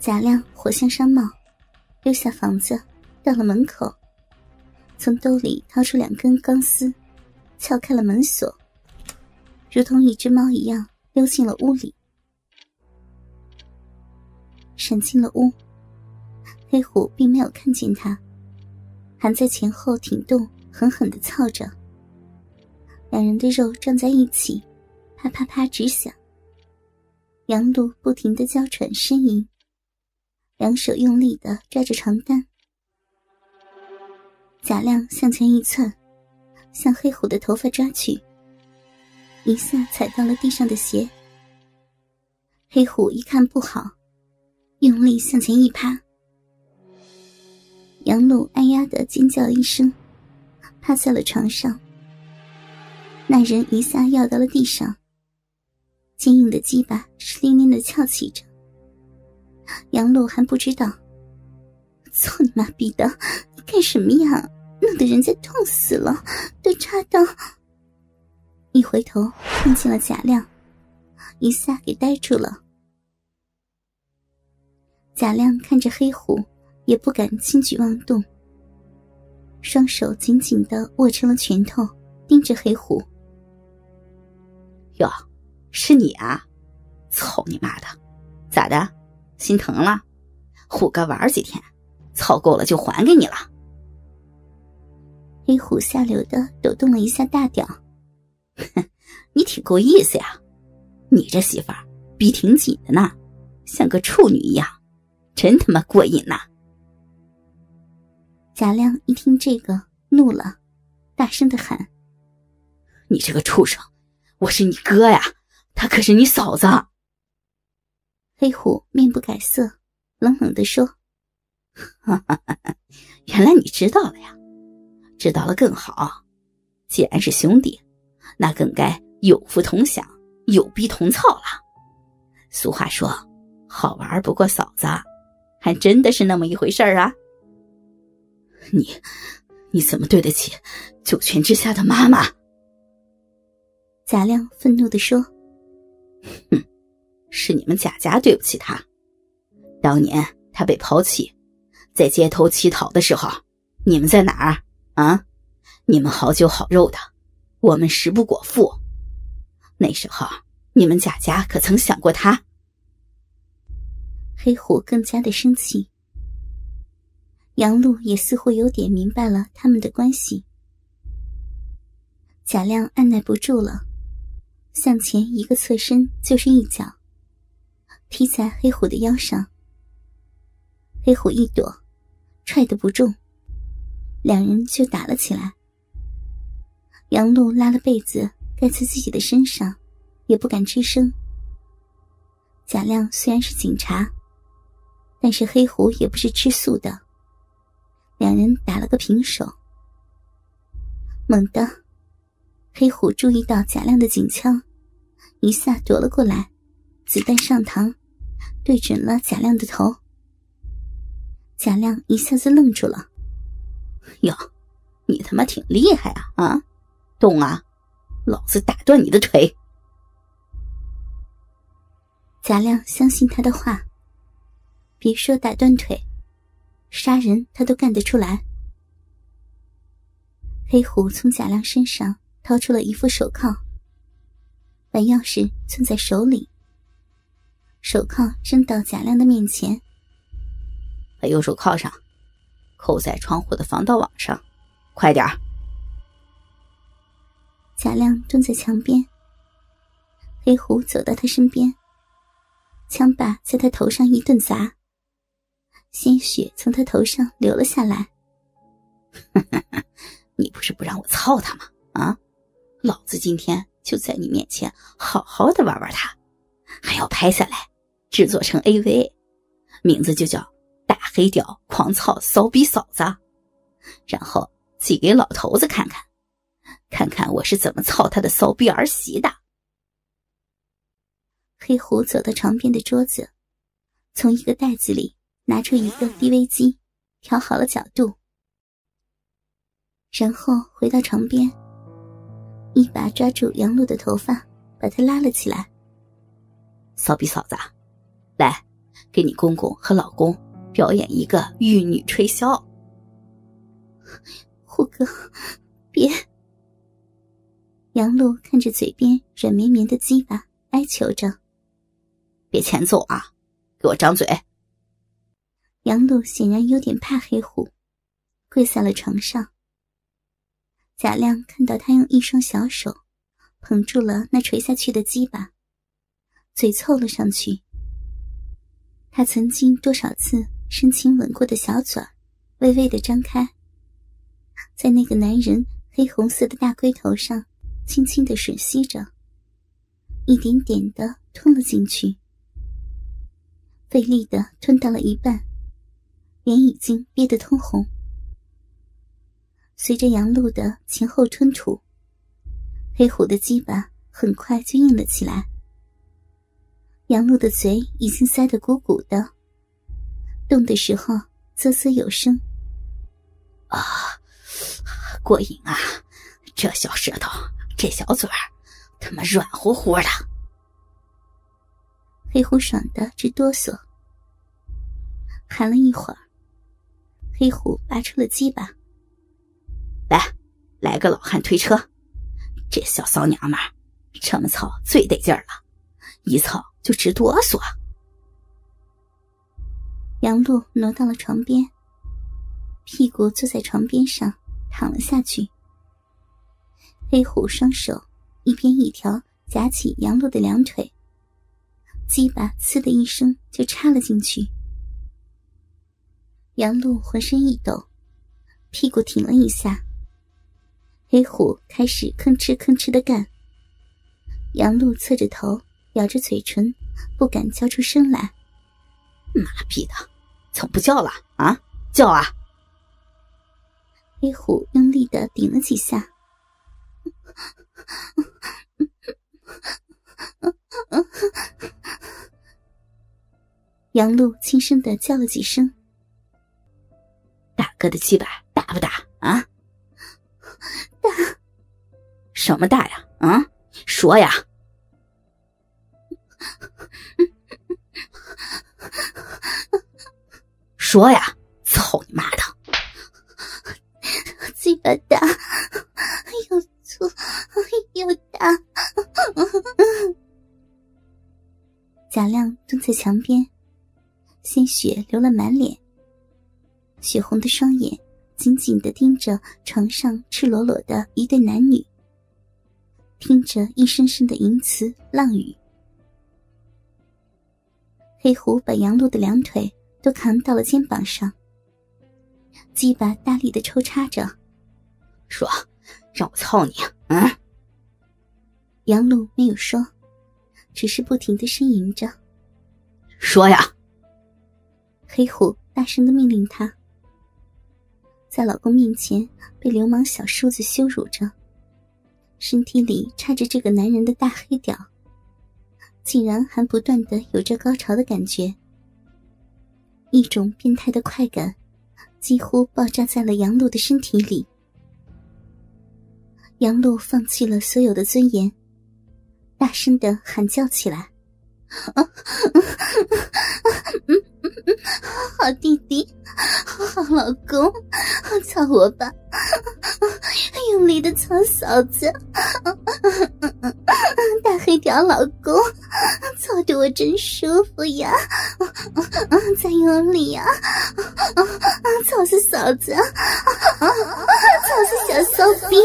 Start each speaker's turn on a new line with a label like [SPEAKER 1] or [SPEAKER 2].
[SPEAKER 1] 贾亮火向山冒，溜下房子，到了门口，从兜里掏出两根钢丝，撬开了门锁，如同一只猫一样溜进了屋里。闪进了屋，黑虎并没有看见他，还在前后挺动，狠狠的操着。两人的肉撞在一起，啪啪啪直响。杨露不停的娇喘呻吟，两手用力的抓着床单。贾亮向前一窜，向黑虎的头发抓去，一下踩到了地上的鞋。黑虎一看不好，用力向前一趴。杨璐哎呀的尖叫一声，趴在了床上。那人一下要到了地上。坚硬的鸡巴湿淋淋的翘起着，杨璐还不知道。操你妈逼的！你干什么呀？弄得人家痛死了，都插到。一回头看见了贾亮，一下给呆住了。贾亮看着黑虎，也不敢轻举妄动，双手紧紧的握成了拳头，盯着黑虎。
[SPEAKER 2] 哟。是你啊！操你妈的，咋的？心疼了？虎哥玩几天，凑够了就还给你了。
[SPEAKER 1] 黑虎下流的抖动了一下大屌，
[SPEAKER 2] 哼，你挺够意思呀！你这媳妇儿逼挺紧的呢，像个处女一样，真他妈过瘾呐！
[SPEAKER 1] 贾亮一听这个，怒了，大声的喊：“
[SPEAKER 2] 你这个畜生，我是你哥呀！”他可是你嫂子。
[SPEAKER 1] 黑虎面不改色，冷冷的说：“
[SPEAKER 2] 原来你知道了呀，知道了更好。既然是兄弟，那更该有福同享，有逼同操了。俗话说，好玩不过嫂子，还真的是那么一回事儿啊。你，你怎么对得起九泉之下的妈妈？”
[SPEAKER 1] 贾亮愤怒的说。
[SPEAKER 2] 哼，是你们贾家对不起他。当年他被抛弃，在街头乞讨的时候，你们在哪儿啊？你们好酒好肉的，我们食不果腹。那时候你们贾家可曾想过他？
[SPEAKER 1] 黑虎更加的生气。杨璐也似乎有点明白了他们的关系。贾亮按耐不住了。向前一个侧身就是一脚，踢在黑虎的腰上。黑虎一躲，踹得不重，两人就打了起来。杨璐拉了被子盖在自己的身上，也不敢吱声。贾亮虽然是警察，但是黑虎也不是吃素的，两人打了个平手。猛地，黑虎注意到贾亮的警枪。一下夺了过来，子弹上膛，对准了贾亮的头。贾亮一下子愣住了。
[SPEAKER 2] 哟，你他妈挺厉害啊！啊，动啊，老子打断你的腿！
[SPEAKER 1] 贾亮相信他的话，别说打断腿，杀人他都干得出来。黑虎从贾亮身上掏出了一副手铐。把钥匙攥在手里，手铐扔到贾亮的面前。
[SPEAKER 2] 把右手铐上，扣在窗户的防盗网上，快点儿！
[SPEAKER 1] 贾亮蹲在墙边，黑虎走到他身边，枪把在他头上一顿砸，鲜血从他头上流了下来。
[SPEAKER 2] 你不是不让我操他吗？啊，老子今天。就在你面前好好的玩玩他，还要拍下来，制作成 AV，名字就叫“大黑屌狂操骚逼嫂子”，然后寄给老头子看看，看看我是怎么操他的骚逼儿媳的。
[SPEAKER 1] 黑虎走到床边的桌子，从一个袋子里拿出一个 DV 机，调好了角度，然后回到床边。一把抓住杨璐的头发，把她拉了起来。
[SPEAKER 2] 骚逼嫂子，来，给你公公和老公表演一个玉女吹箫。
[SPEAKER 1] 虎哥，别！杨露看着嘴边软绵绵的鸡巴，哀求着：“
[SPEAKER 2] 别欠揍啊，给我张嘴！”
[SPEAKER 1] 杨露显然有点怕黑虎，跪在了床上。贾亮看到他用一双小手捧住了那垂下去的鸡巴，嘴凑了上去。他曾经多少次深情吻过的小嘴儿微微的张开，在那个男人黑红色的大龟头上轻轻的吮吸着，一点点的吞了进去，费力的吞到了一半。脸已经憋得通红，随着杨露的前后吞吐，黑虎的鸡巴很快就硬了起来。杨露的嘴已经塞得鼓鼓的，动的时候啧啧有声。
[SPEAKER 2] 啊，过瘾啊！这小舌头，这小嘴儿，他妈软乎乎的。
[SPEAKER 1] 黑虎爽的直哆嗦，喊了一会儿。黑虎拔出了鸡巴，
[SPEAKER 2] 来，来个老汉推车。这小骚娘们儿，这么操最得劲儿了，一操就直哆嗦。
[SPEAKER 1] 杨露挪到了床边，屁股坐在床边上躺了下去。黑虎双手一边一条夹起杨露的两腿，鸡巴“呲”的一声就插了进去。杨露浑身一抖，屁股挺了一下。黑虎开始吭哧吭哧的干。杨露侧着头，咬着嘴唇，不敢叫出声来。
[SPEAKER 2] 妈逼的，怎么不叫了啊？叫啊！
[SPEAKER 1] 黑虎用力的顶了几下。杨露轻声的叫了几声。
[SPEAKER 2] 大哥的鸡巴大不大啊？
[SPEAKER 1] 大，
[SPEAKER 2] 什么大呀？啊，说呀！说呀！操你妈的！
[SPEAKER 1] 嘴巴大，又粗又大。贾亮蹲在墙边，鲜血流了满脸。血红的双眼紧紧的盯着床上赤裸裸的一对男女，听着一声声的淫词浪语。黑虎把杨露的两腿都扛到了肩膀上，鸡巴大力的抽插着，
[SPEAKER 2] 说：“让我操你！”嗯。
[SPEAKER 1] 杨璐没有说，只是不停的呻吟着：“
[SPEAKER 2] 说呀！”
[SPEAKER 1] 黑虎大声的命令他。在老公面前被流氓小叔子羞辱着，身体里插着这个男人的大黑屌，竟然还不断的有着高潮的感觉，一种变态的快感几乎爆炸在了杨露的身体里。杨露放弃了所有的尊严，大声的喊叫起来：“好弟弟，好老公！”操我吧，用力的操嫂子，大黑屌老公，操的我真舒服呀！在用力呀，操死嫂子，操死小骚逼！